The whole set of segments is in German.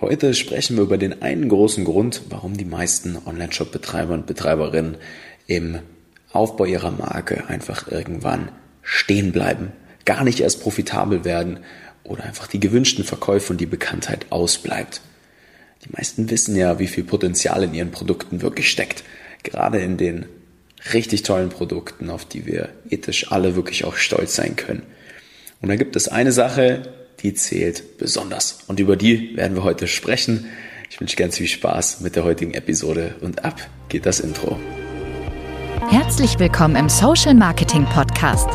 Heute sprechen wir über den einen großen Grund, warum die meisten Online-Shop-Betreiber und Betreiberinnen im Aufbau ihrer Marke einfach irgendwann stehen bleiben, gar nicht erst profitabel werden oder einfach die gewünschten Verkäufe und die Bekanntheit ausbleibt. Die meisten wissen ja, wie viel Potenzial in ihren Produkten wirklich steckt. Gerade in den richtig tollen Produkten, auf die wir ethisch alle wirklich auch stolz sein können. Und da gibt es eine Sache, die zählt besonders. Und über die werden wir heute sprechen. Ich wünsche ganz viel Spaß mit der heutigen Episode und ab geht das Intro. Herzlich willkommen im Social Marketing Podcast,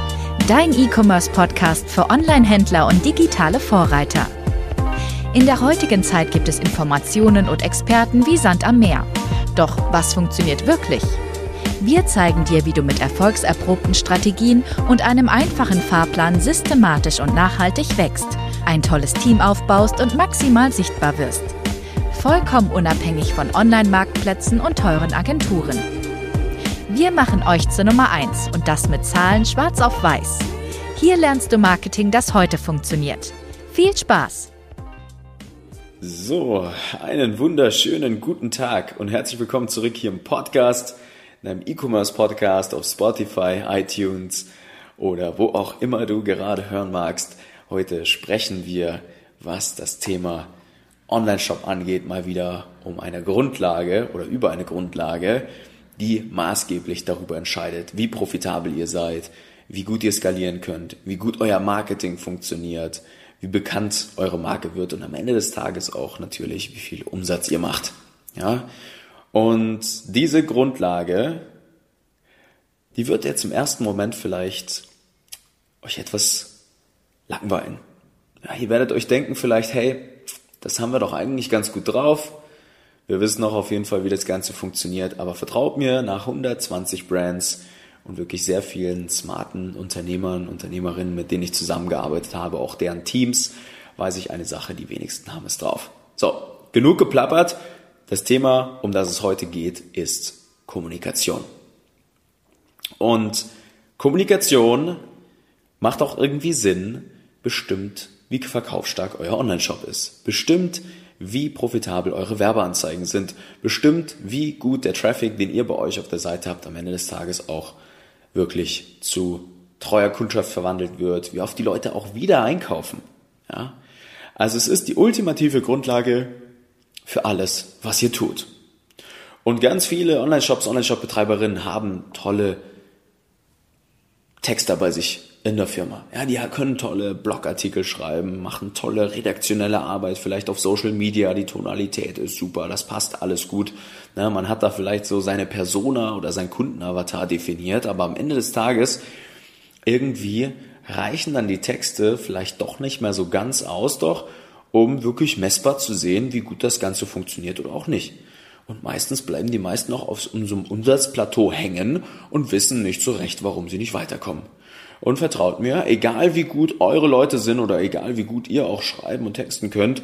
dein E-Commerce Podcast für Online-Händler und digitale Vorreiter. In der heutigen Zeit gibt es Informationen und Experten wie Sand am Meer. Doch was funktioniert wirklich? Wir zeigen dir, wie du mit erfolgserprobten Strategien und einem einfachen Fahrplan systematisch und nachhaltig wächst, ein tolles Team aufbaust und maximal sichtbar wirst. Vollkommen unabhängig von Online-Marktplätzen und teuren Agenturen. Wir machen euch zur Nummer 1 und das mit Zahlen schwarz auf weiß. Hier lernst du Marketing, das heute funktioniert. Viel Spaß! So, einen wunderschönen guten Tag und herzlich willkommen zurück hier im Podcast in einem E-Commerce-Podcast auf Spotify, iTunes oder wo auch immer du gerade hören magst. Heute sprechen wir, was das Thema Online-Shop angeht, mal wieder um eine Grundlage oder über eine Grundlage, die maßgeblich darüber entscheidet, wie profitabel ihr seid, wie gut ihr skalieren könnt, wie gut euer Marketing funktioniert, wie bekannt eure Marke wird und am Ende des Tages auch natürlich, wie viel Umsatz ihr macht. Ja? Und diese Grundlage, die wird jetzt im ersten Moment vielleicht euch etwas langweilen. Ja, ihr werdet euch denken vielleicht, hey, das haben wir doch eigentlich ganz gut drauf. Wir wissen auch auf jeden Fall, wie das Ganze funktioniert. Aber vertraut mir, nach 120 Brands und wirklich sehr vielen smarten Unternehmern, Unternehmerinnen, mit denen ich zusammengearbeitet habe, auch deren Teams, weiß ich eine Sache, die wenigsten haben es drauf. So, genug geplappert. Das Thema, um das es heute geht, ist Kommunikation. Und Kommunikation macht auch irgendwie Sinn, bestimmt, wie verkaufsstark euer Online-Shop ist, bestimmt, wie profitabel eure Werbeanzeigen sind, bestimmt, wie gut der Traffic, den ihr bei euch auf der Seite habt, am Ende des Tages auch wirklich zu treuer Kundschaft verwandelt wird, wie oft die Leute auch wieder einkaufen. Ja? Also es ist die ultimative Grundlage für alles, was ihr tut. Und ganz viele Online-Shops, Online-Shop-Betreiberinnen haben tolle Texter bei sich in der Firma. Ja, die können tolle Blogartikel schreiben, machen tolle redaktionelle Arbeit, vielleicht auf Social Media, die Tonalität ist super, das passt alles gut. Ja, man hat da vielleicht so seine Persona oder sein Kundenavatar definiert, aber am Ende des Tages irgendwie reichen dann die Texte vielleicht doch nicht mehr so ganz aus, doch um wirklich messbar zu sehen, wie gut das Ganze funktioniert oder auch nicht. Und meistens bleiben die meisten noch auf unserem Umsatzplateau hängen und wissen nicht so recht, warum sie nicht weiterkommen. Und vertraut mir, egal wie gut eure Leute sind oder egal wie gut ihr auch schreiben und texten könnt,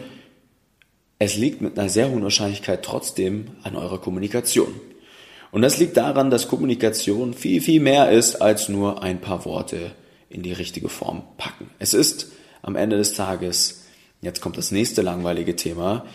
es liegt mit einer sehr hohen Wahrscheinlichkeit trotzdem an eurer Kommunikation. Und das liegt daran, dass Kommunikation viel, viel mehr ist als nur ein paar Worte in die richtige Form packen. Es ist am Ende des Tages Jetzt kommt das nächste langweilige Thema.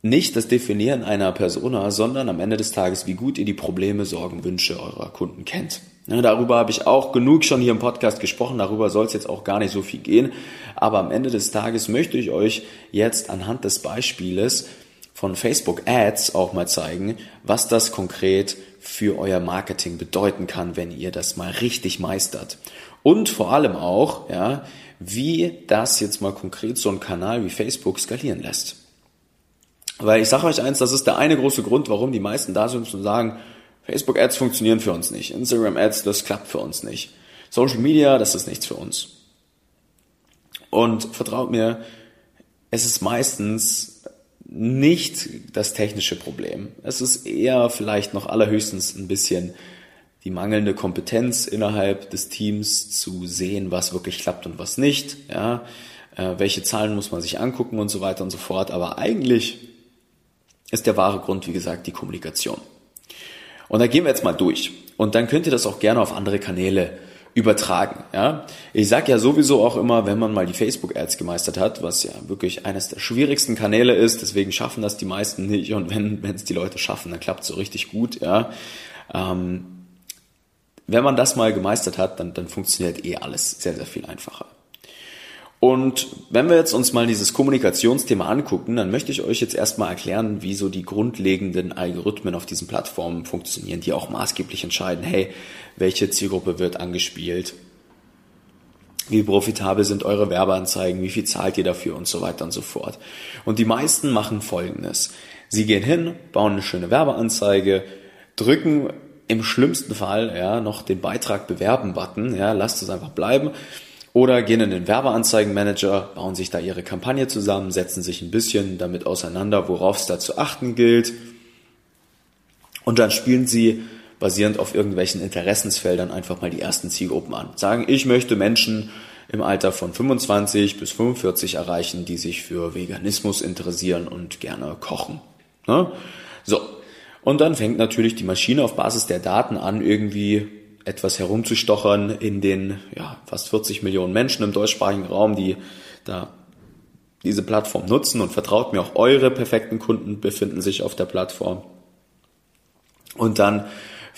Nicht das Definieren einer Persona, sondern am Ende des Tages, wie gut ihr die Probleme, Sorgen, Wünsche eurer Kunden kennt. Ja, darüber habe ich auch genug schon hier im Podcast gesprochen, darüber soll es jetzt auch gar nicht so viel gehen. Aber am Ende des Tages möchte ich euch jetzt anhand des Beispieles von Facebook Ads auch mal zeigen, was das konkret für euer Marketing bedeuten kann, wenn ihr das mal richtig meistert. Und vor allem auch, ja, wie das jetzt mal konkret so ein Kanal wie Facebook skalieren lässt. Weil ich sage euch eins, das ist der eine große Grund, warum die meisten da sind und sagen, Facebook Ads funktionieren für uns nicht, Instagram Ads, das klappt für uns nicht. Social Media, das ist nichts für uns. Und vertraut mir, es ist meistens nicht das technische Problem. Es ist eher vielleicht noch allerhöchstens ein bisschen die mangelnde Kompetenz innerhalb des Teams zu sehen, was wirklich klappt und was nicht, ja, äh, welche Zahlen muss man sich angucken und so weiter und so fort. Aber eigentlich ist der wahre Grund, wie gesagt, die Kommunikation. Und da gehen wir jetzt mal durch. Und dann könnt ihr das auch gerne auf andere Kanäle übertragen. Ja? Ich sage ja sowieso auch immer, wenn man mal die Facebook-Ads gemeistert hat, was ja wirklich eines der schwierigsten Kanäle ist, deswegen schaffen das die meisten nicht und wenn es die Leute schaffen, dann klappt es so richtig gut. Ja? Ähm, wenn man das mal gemeistert hat, dann, dann funktioniert eh alles sehr, sehr viel einfacher. Und wenn wir jetzt uns mal dieses Kommunikationsthema angucken, dann möchte ich euch jetzt erstmal erklären, wie so die grundlegenden Algorithmen auf diesen Plattformen funktionieren, die auch maßgeblich entscheiden, hey, welche Zielgruppe wird angespielt, wie profitabel sind eure Werbeanzeigen, wie viel zahlt ihr dafür und so weiter und so fort. Und die meisten machen Folgendes. Sie gehen hin, bauen eine schöne Werbeanzeige, drücken im schlimmsten Fall ja noch den Beitrag bewerben Button, ja, lasst es einfach bleiben oder gehen in den Werbeanzeigenmanager, bauen sich da ihre Kampagne zusammen, setzen sich ein bisschen damit auseinander, worauf es da zu achten gilt. Und dann spielen sie basierend auf irgendwelchen Interessensfeldern einfach mal die ersten Zielgruppen an. Sagen, ich möchte Menschen im Alter von 25 bis 45 erreichen, die sich für Veganismus interessieren und gerne kochen. Ne? So. Und dann fängt natürlich die Maschine auf Basis der Daten an, irgendwie etwas herumzustochern in den ja, fast 40 Millionen Menschen im deutschsprachigen Raum, die da diese Plattform nutzen und vertraut mir auch eure perfekten Kunden befinden sich auf der Plattform. Und dann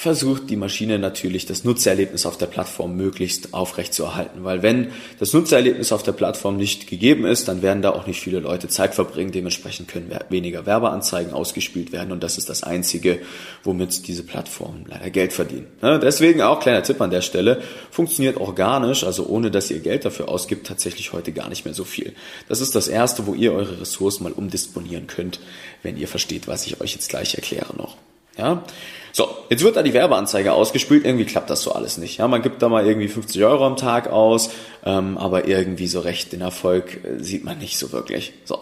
versucht die Maschine natürlich das Nutzererlebnis auf der Plattform möglichst aufrecht zu erhalten. Weil wenn das Nutzererlebnis auf der Plattform nicht gegeben ist, dann werden da auch nicht viele Leute Zeit verbringen. Dementsprechend können weniger Werbeanzeigen ausgespielt werden und das ist das Einzige, womit diese Plattformen leider Geld verdienen. deswegen auch kleiner Tipp an der Stelle, funktioniert organisch, also ohne dass ihr Geld dafür ausgibt, tatsächlich heute gar nicht mehr so viel. Das ist das Erste, wo ihr eure Ressourcen mal umdisponieren könnt, wenn ihr versteht, was ich euch jetzt gleich erkläre noch. Ja, so, jetzt wird da die Werbeanzeige ausgespielt, irgendwie klappt das so alles nicht. Ja, man gibt da mal irgendwie 50 Euro am Tag aus, ähm, aber irgendwie so recht den Erfolg äh, sieht man nicht so wirklich. So.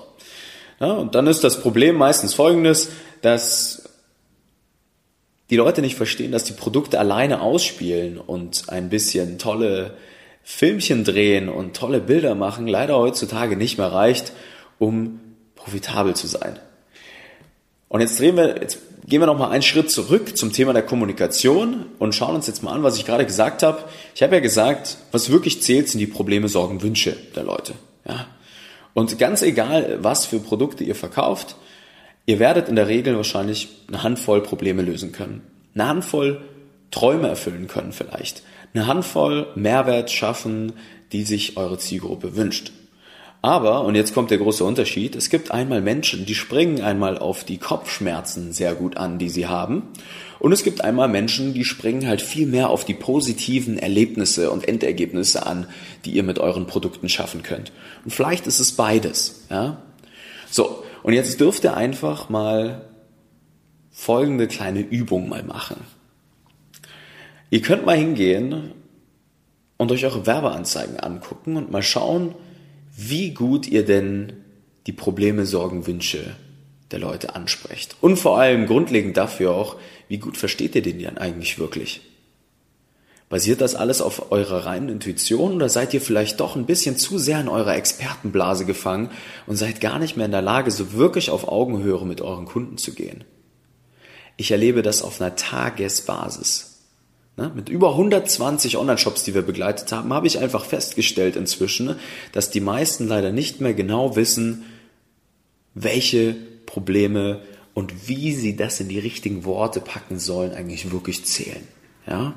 Ja, und dann ist das Problem meistens folgendes, dass die Leute nicht verstehen, dass die Produkte alleine ausspielen und ein bisschen tolle Filmchen drehen und tolle Bilder machen leider heutzutage nicht mehr reicht, um profitabel zu sein. Und jetzt drehen wir, jetzt gehen wir noch mal einen Schritt zurück zum Thema der Kommunikation und schauen uns jetzt mal an, was ich gerade gesagt habe. Ich habe ja gesagt, was wirklich zählt, sind die Probleme, Sorgen, Wünsche der Leute. Ja? Und ganz egal, was für Produkte ihr verkauft, ihr werdet in der Regel wahrscheinlich eine Handvoll Probleme lösen können. Eine Handvoll Träume erfüllen können vielleicht. Eine Handvoll Mehrwert schaffen, die sich eure Zielgruppe wünscht. Aber, und jetzt kommt der große Unterschied, es gibt einmal Menschen, die springen einmal auf die Kopfschmerzen sehr gut an, die sie haben. Und es gibt einmal Menschen, die springen halt viel mehr auf die positiven Erlebnisse und Endergebnisse an, die ihr mit euren Produkten schaffen könnt. Und vielleicht ist es beides, ja. So. Und jetzt dürft ihr einfach mal folgende kleine Übung mal machen. Ihr könnt mal hingehen und euch eure Werbeanzeigen angucken und mal schauen, wie gut ihr denn die Probleme, Sorgen, Wünsche der Leute ansprecht. Und vor allem grundlegend dafür auch, wie gut versteht ihr den denn eigentlich wirklich? Basiert das alles auf eurer reinen Intuition oder seid ihr vielleicht doch ein bisschen zu sehr in eurer Expertenblase gefangen und seid gar nicht mehr in der Lage, so wirklich auf Augenhöhe mit euren Kunden zu gehen? Ich erlebe das auf einer Tagesbasis. Ne? Mit über 120 Online-Shops, die wir begleitet haben, habe ich einfach festgestellt inzwischen, dass die meisten leider nicht mehr genau wissen, welche Probleme und wie sie das in die richtigen Worte packen sollen, eigentlich wirklich zählen. Ja?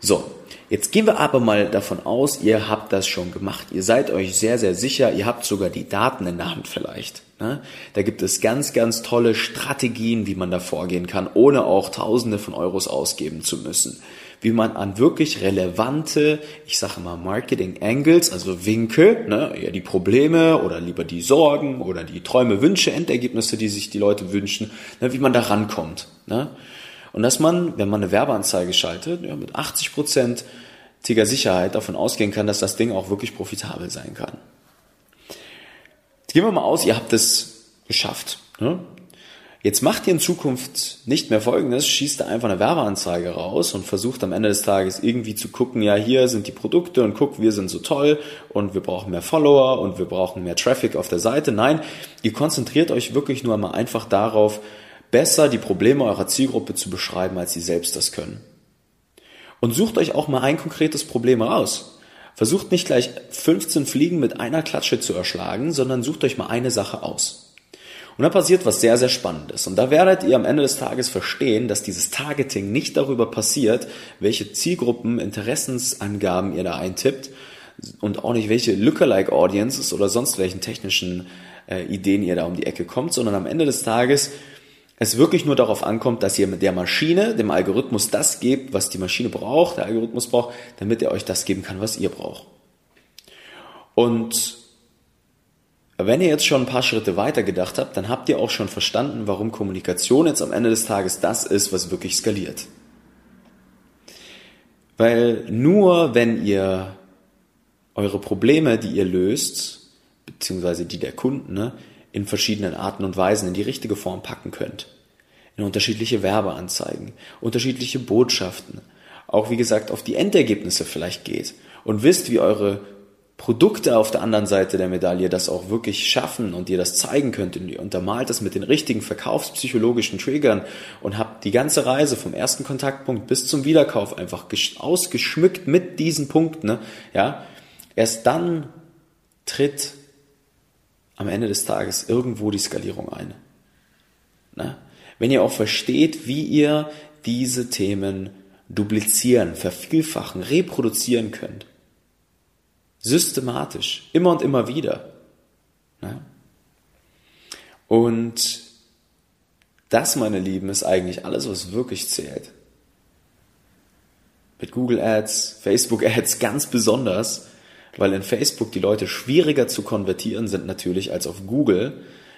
So, jetzt gehen wir aber mal davon aus, ihr habt das schon gemacht. Ihr seid euch sehr, sehr sicher, ihr habt sogar die Daten in der Hand vielleicht. Ne? Da gibt es ganz, ganz tolle Strategien, wie man da vorgehen kann, ohne auch Tausende von Euros ausgeben zu müssen. Wie man an wirklich relevante, ich sage mal Marketing Angles, also Winkel, ne, eher die Probleme oder lieber die Sorgen oder die Träume, Wünsche, Endergebnisse, die sich die Leute wünschen, ne, wie man da rankommt. Ne? Und dass man, wenn man eine Werbeanzeige schaltet, ja, mit 80%iger Sicherheit davon ausgehen kann, dass das Ding auch wirklich profitabel sein kann. Jetzt gehen wir mal aus, ihr habt es geschafft. Ne? Jetzt macht ihr in Zukunft nicht mehr Folgendes, schießt da einfach eine Werbeanzeige raus und versucht am Ende des Tages irgendwie zu gucken, ja, hier sind die Produkte und guck, wir sind so toll und wir brauchen mehr Follower und wir brauchen mehr Traffic auf der Seite. Nein, ihr konzentriert euch wirklich nur einmal einfach darauf, besser die Probleme eurer Zielgruppe zu beschreiben, als sie selbst das können. Und sucht euch auch mal ein konkretes Problem raus. Versucht nicht gleich 15 Fliegen mit einer Klatsche zu erschlagen, sondern sucht euch mal eine Sache aus. Und da passiert was sehr, sehr Spannendes. Und da werdet ihr am Ende des Tages verstehen, dass dieses Targeting nicht darüber passiert, welche Zielgruppen, Interessensangaben ihr da eintippt und auch nicht welche Lookalike Audiences oder sonst welchen technischen äh, Ideen ihr da um die Ecke kommt, sondern am Ende des Tages es wirklich nur darauf ankommt, dass ihr mit der Maschine, dem Algorithmus das gebt, was die Maschine braucht, der Algorithmus braucht, damit er euch das geben kann, was ihr braucht. Und wenn ihr jetzt schon ein paar Schritte weiter gedacht habt, dann habt ihr auch schon verstanden, warum Kommunikation jetzt am Ende des Tages das ist, was wirklich skaliert. Weil nur wenn ihr eure Probleme, die ihr löst, beziehungsweise die der Kunden, ne, in verschiedenen Arten und Weisen in die richtige Form packen könnt. In unterschiedliche Werbeanzeigen, unterschiedliche Botschaften, auch wie gesagt auf die Endergebnisse vielleicht geht und wisst, wie eure Produkte auf der anderen Seite der Medaille das auch wirklich schaffen und ihr das zeigen könnt und ihr untermalt das mit den richtigen verkaufspsychologischen Triggern und habt die ganze Reise vom ersten Kontaktpunkt bis zum Wiederkauf einfach ausgeschmückt mit diesen Punkten, ne? ja, erst dann tritt am Ende des Tages irgendwo die Skalierung ein. Ne? Wenn ihr auch versteht, wie ihr diese Themen duplizieren, vervielfachen, reproduzieren könnt, Systematisch. Immer und immer wieder. Ja? Und das, meine Lieben, ist eigentlich alles, was wirklich zählt. Mit Google Ads, Facebook Ads ganz besonders, weil in Facebook die Leute schwieriger zu konvertieren sind natürlich als auf Google.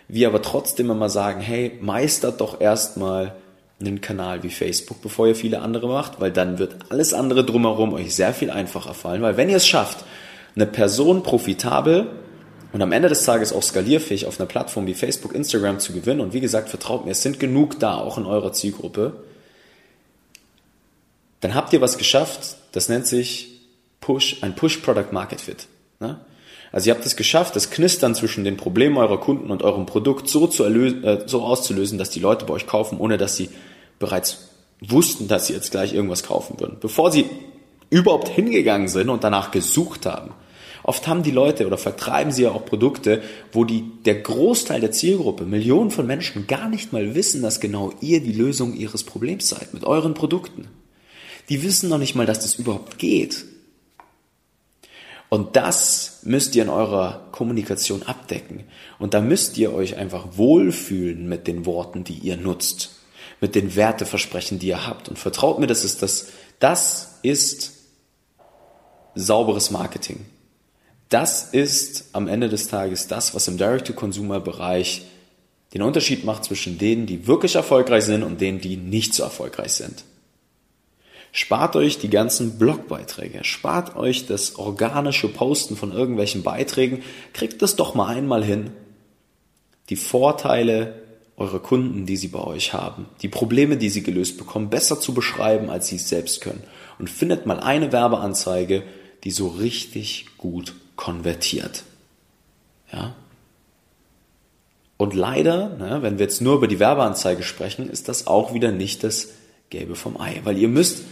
Wir aber trotzdem immer sagen, hey, meistert doch erstmal einen Kanal wie Facebook, bevor ihr viele andere macht, weil dann wird alles andere drumherum euch sehr viel einfacher fallen, weil wenn ihr es schafft, eine Person profitabel und am Ende des Tages auch skalierfähig auf einer Plattform wie Facebook, Instagram zu gewinnen. Und wie gesagt, vertraut mir, es sind genug da, auch in eurer Zielgruppe. Dann habt ihr was geschafft, das nennt sich Push, ein Push Product Market Fit. Ne? Also ihr habt es geschafft, das Knistern zwischen den Problemen eurer Kunden und eurem Produkt so, zu erlösen, äh, so auszulösen, dass die Leute bei euch kaufen, ohne dass sie bereits wussten, dass sie jetzt gleich irgendwas kaufen würden. Bevor sie überhaupt hingegangen sind und danach gesucht haben. Oft haben die Leute oder vertreiben sie ja auch Produkte, wo die, der Großteil der Zielgruppe, Millionen von Menschen gar nicht mal wissen, dass genau ihr die Lösung ihres Problems seid mit euren Produkten. Die wissen noch nicht mal, dass das überhaupt geht. Und das müsst ihr in eurer Kommunikation abdecken. Und da müsst ihr euch einfach wohlfühlen mit den Worten, die ihr nutzt, mit den Werteversprechen, die ihr habt. Und vertraut mir, das ist das, das ist sauberes Marketing. Das ist am Ende des Tages das, was im Direct-to-Consumer-Bereich den Unterschied macht zwischen denen, die wirklich erfolgreich sind und denen, die nicht so erfolgreich sind. Spart euch die ganzen Blogbeiträge, spart euch das organische Posten von irgendwelchen Beiträgen, kriegt das doch mal einmal hin. Die Vorteile eurer Kunden, die sie bei euch haben, die Probleme, die sie gelöst bekommen, besser zu beschreiben, als sie es selbst können. Und findet mal eine Werbeanzeige, die so richtig gut konvertiert. Ja? Und leider, ne, wenn wir jetzt nur über die Werbeanzeige sprechen, ist das auch wieder nicht das Gelbe vom Ei, weil ihr müsst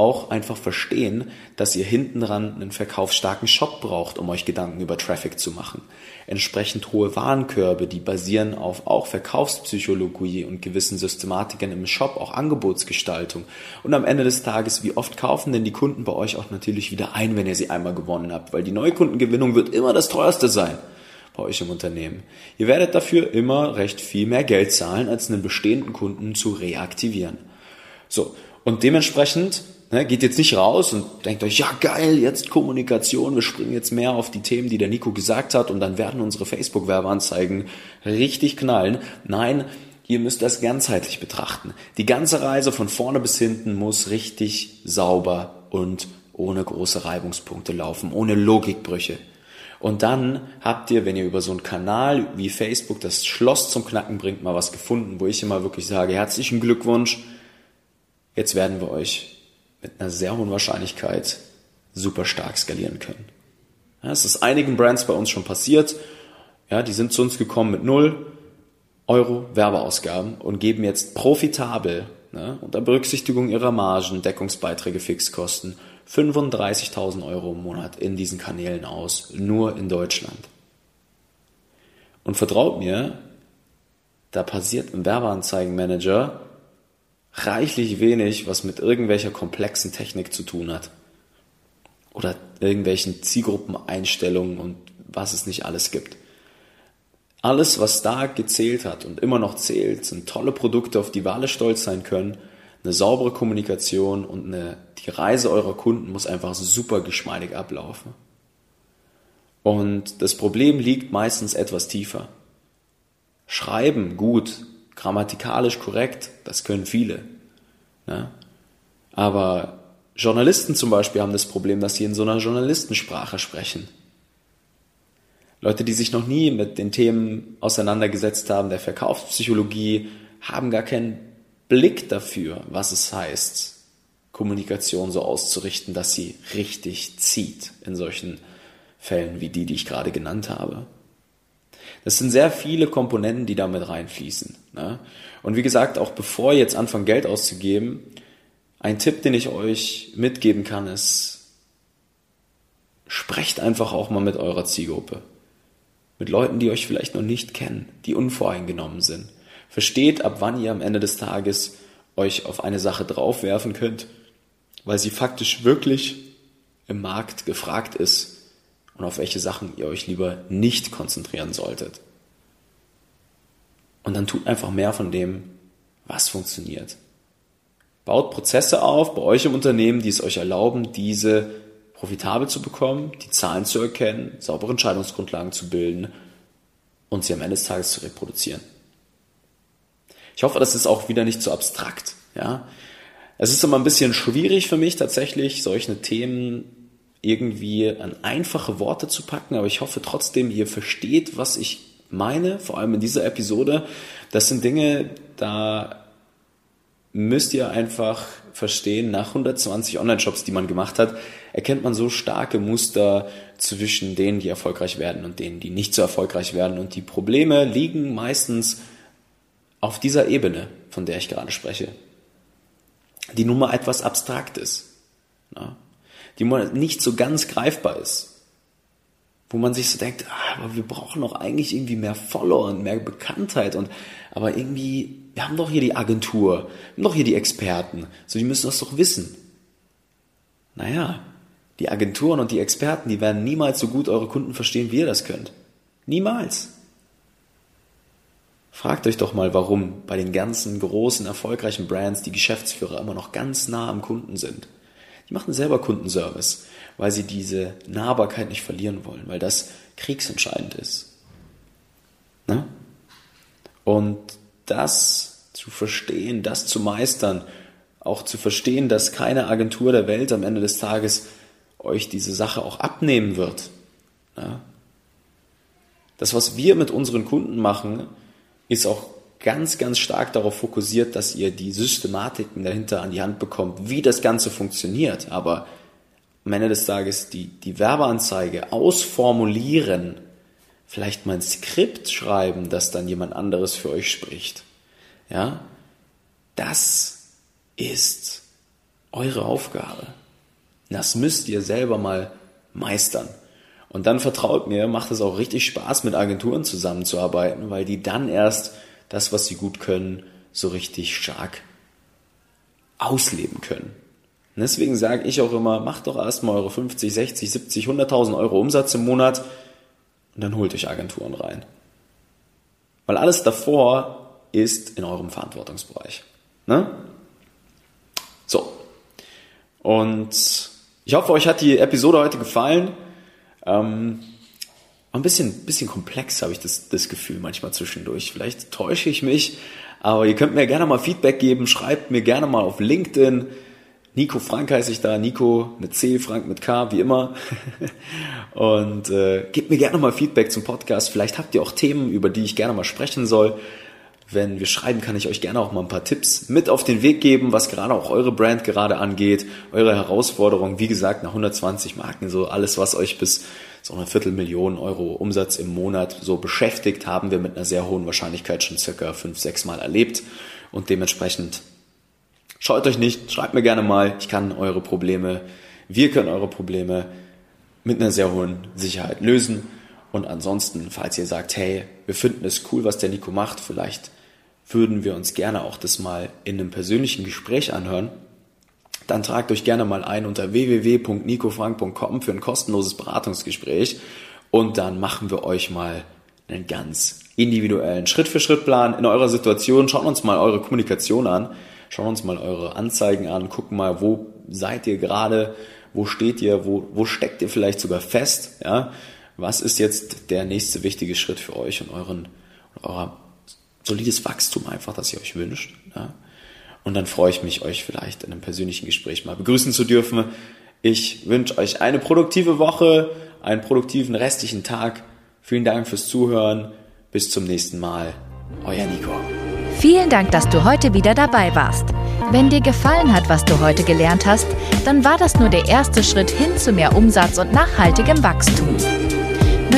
auch einfach verstehen, dass ihr hinten dran einen verkaufsstarken Shop braucht, um euch Gedanken über Traffic zu machen. Entsprechend hohe Warenkörbe, die basieren auf auch Verkaufspsychologie und gewissen Systematiken im Shop, auch Angebotsgestaltung. Und am Ende des Tages, wie oft kaufen denn die Kunden bei euch auch natürlich wieder ein, wenn ihr sie einmal gewonnen habt? Weil die Neukundengewinnung wird immer das teuerste sein bei euch im Unternehmen. Ihr werdet dafür immer recht viel mehr Geld zahlen, als einen bestehenden Kunden zu reaktivieren. So. Und dementsprechend Ne, geht jetzt nicht raus und denkt euch, ja geil, jetzt Kommunikation, wir springen jetzt mehr auf die Themen, die der Nico gesagt hat und dann werden unsere Facebook-Werbeanzeigen richtig knallen. Nein, ihr müsst das ganzheitlich betrachten. Die ganze Reise von vorne bis hinten muss richtig sauber und ohne große Reibungspunkte laufen, ohne Logikbrüche. Und dann habt ihr, wenn ihr über so einen Kanal wie Facebook das Schloss zum Knacken bringt, mal was gefunden, wo ich immer wirklich sage, herzlichen Glückwunsch, jetzt werden wir euch mit einer sehr hohen Wahrscheinlichkeit super stark skalieren können. Ja, es ist einigen Brands bei uns schon passiert. Ja, die sind zu uns gekommen mit null Euro Werbeausgaben und geben jetzt profitabel ne, unter Berücksichtigung ihrer Margen, Deckungsbeiträge, Fixkosten 35.000 Euro im Monat in diesen Kanälen aus, nur in Deutschland. Und vertraut mir, da passiert im Werbeanzeigenmanager reichlich wenig, was mit irgendwelcher komplexen Technik zu tun hat. Oder irgendwelchen Zielgruppeneinstellungen und was es nicht alles gibt. Alles, was da gezählt hat und immer noch zählt, sind tolle Produkte, auf die wir alle stolz sein können, eine saubere Kommunikation und eine, die Reise eurer Kunden muss einfach super geschmeidig ablaufen. Und das Problem liegt meistens etwas tiefer. Schreiben gut, grammatikalisch korrekt, das können viele. Ne? Aber Journalisten zum Beispiel haben das Problem, dass sie in so einer Journalistensprache sprechen. Leute, die sich noch nie mit den Themen auseinandergesetzt haben, der Verkaufspsychologie, haben gar keinen Blick dafür, was es heißt, Kommunikation so auszurichten, dass sie richtig zieht in solchen Fällen wie die, die ich gerade genannt habe. Das sind sehr viele Komponenten, die damit reinfließen. Ne? Und wie gesagt, auch bevor ihr jetzt anfangt, Geld auszugeben, ein Tipp, den ich euch mitgeben kann, ist, sprecht einfach auch mal mit eurer Zielgruppe. Mit Leuten, die euch vielleicht noch nicht kennen, die unvoreingenommen sind. Versteht, ab wann ihr am Ende des Tages euch auf eine Sache draufwerfen könnt, weil sie faktisch wirklich im Markt gefragt ist und auf welche Sachen ihr euch lieber nicht konzentrieren solltet. Und dann tut einfach mehr von dem, was funktioniert. Baut Prozesse auf bei euch im Unternehmen, die es euch erlauben, diese profitabel zu bekommen, die Zahlen zu erkennen, saubere Entscheidungsgrundlagen zu bilden und sie am Ende des Tages zu reproduzieren. Ich hoffe, das ist auch wieder nicht zu so abstrakt. Ja, es ist immer ein bisschen schwierig für mich tatsächlich, solche Themen irgendwie an einfache Worte zu packen, aber ich hoffe trotzdem, ihr versteht, was ich meine, vor allem in dieser Episode. Das sind Dinge, da müsst ihr einfach verstehen, nach 120 Online-Shops, die man gemacht hat, erkennt man so starke Muster zwischen denen, die erfolgreich werden und denen, die nicht so erfolgreich werden. Und die Probleme liegen meistens auf dieser Ebene, von der ich gerade spreche, die nun mal etwas abstrakt ist, ja, die nicht so ganz greifbar ist, wo man sich so denkt, ah, aber wir brauchen doch eigentlich irgendwie mehr Follower und mehr Bekanntheit und aber irgendwie, wir haben doch hier die Agentur, wir haben doch hier die Experten, so die müssen das doch wissen. Naja, die Agenturen und die Experten, die werden niemals so gut eure Kunden verstehen, wie ihr das könnt. Niemals. Fragt euch doch mal, warum bei den ganzen großen, erfolgreichen Brands die Geschäftsführer immer noch ganz nah am Kunden sind. Die machen selber Kundenservice, weil sie diese Nahbarkeit nicht verlieren wollen, weil das kriegsentscheidend ist. Ne? Und das zu verstehen, das zu meistern, auch zu verstehen, dass keine Agentur der Welt am Ende des Tages euch diese Sache auch abnehmen wird. Ne? Das, was wir mit unseren Kunden machen, ist auch ganz, ganz stark darauf fokussiert, dass ihr die Systematiken dahinter an die Hand bekommt, wie das Ganze funktioniert. Aber am Ende des Tages die, die Werbeanzeige ausformulieren, vielleicht mal ein Skript schreiben, das dann jemand anderes für euch spricht. Ja, das ist eure Aufgabe. Das müsst ihr selber mal meistern. Und dann vertraut mir, macht es auch richtig Spaß, mit Agenturen zusammenzuarbeiten, weil die dann erst das, was sie gut können, so richtig stark ausleben können. Und deswegen sage ich auch immer, macht doch erstmal eure 50, 60, 70, 100.000 Euro Umsatz im Monat und dann holt euch Agenturen rein. Weil alles davor ist in eurem Verantwortungsbereich. Ne? So. Und ich hoffe, euch hat die Episode heute gefallen. Ähm, ein bisschen, bisschen komplex habe ich das, das Gefühl manchmal zwischendurch. Vielleicht täusche ich mich, aber ihr könnt mir gerne mal Feedback geben. Schreibt mir gerne mal auf LinkedIn. Nico Frank heiße ich da, Nico mit C, Frank mit K, wie immer. Und äh, gebt mir gerne mal Feedback zum Podcast. Vielleicht habt ihr auch Themen, über die ich gerne mal sprechen soll. Wenn wir schreiben, kann ich euch gerne auch mal ein paar Tipps mit auf den Weg geben, was gerade auch eure Brand gerade angeht, eure Herausforderungen. Wie gesagt, nach 120 Marken, so alles, was euch bis so eine Viertelmillion Euro Umsatz im Monat so beschäftigt, haben wir mit einer sehr hohen Wahrscheinlichkeit schon circa fünf, sechs Mal erlebt. Und dementsprechend Scheut euch nicht, schreibt mir gerne mal. Ich kann eure Probleme, wir können eure Probleme mit einer sehr hohen Sicherheit lösen. Und ansonsten, falls ihr sagt, hey, wir finden es cool, was der Nico macht, vielleicht würden wir uns gerne auch das mal in einem persönlichen Gespräch anhören, dann tragt euch gerne mal ein unter www.nicofrank.com für ein kostenloses Beratungsgespräch. Und dann machen wir euch mal einen ganz individuellen Schritt-für-Schritt-Plan in eurer Situation. Schauen uns mal eure Kommunikation an, schauen uns mal eure Anzeigen an, gucken mal, wo seid ihr gerade, wo steht ihr, wo, wo steckt ihr vielleicht sogar fest, ja? Was ist jetzt der nächste wichtige Schritt für euch und euren, euer solides Wachstum einfach, das ihr euch wünscht, ja? Und dann freue ich mich, euch vielleicht in einem persönlichen Gespräch mal begrüßen zu dürfen. Ich wünsche euch eine produktive Woche, einen produktiven restlichen Tag. Vielen Dank fürs Zuhören. Bis zum nächsten Mal. Euer Nico. Vielen Dank, dass du heute wieder dabei warst. Wenn dir gefallen hat, was du heute gelernt hast, dann war das nur der erste Schritt hin zu mehr Umsatz und nachhaltigem Wachstum.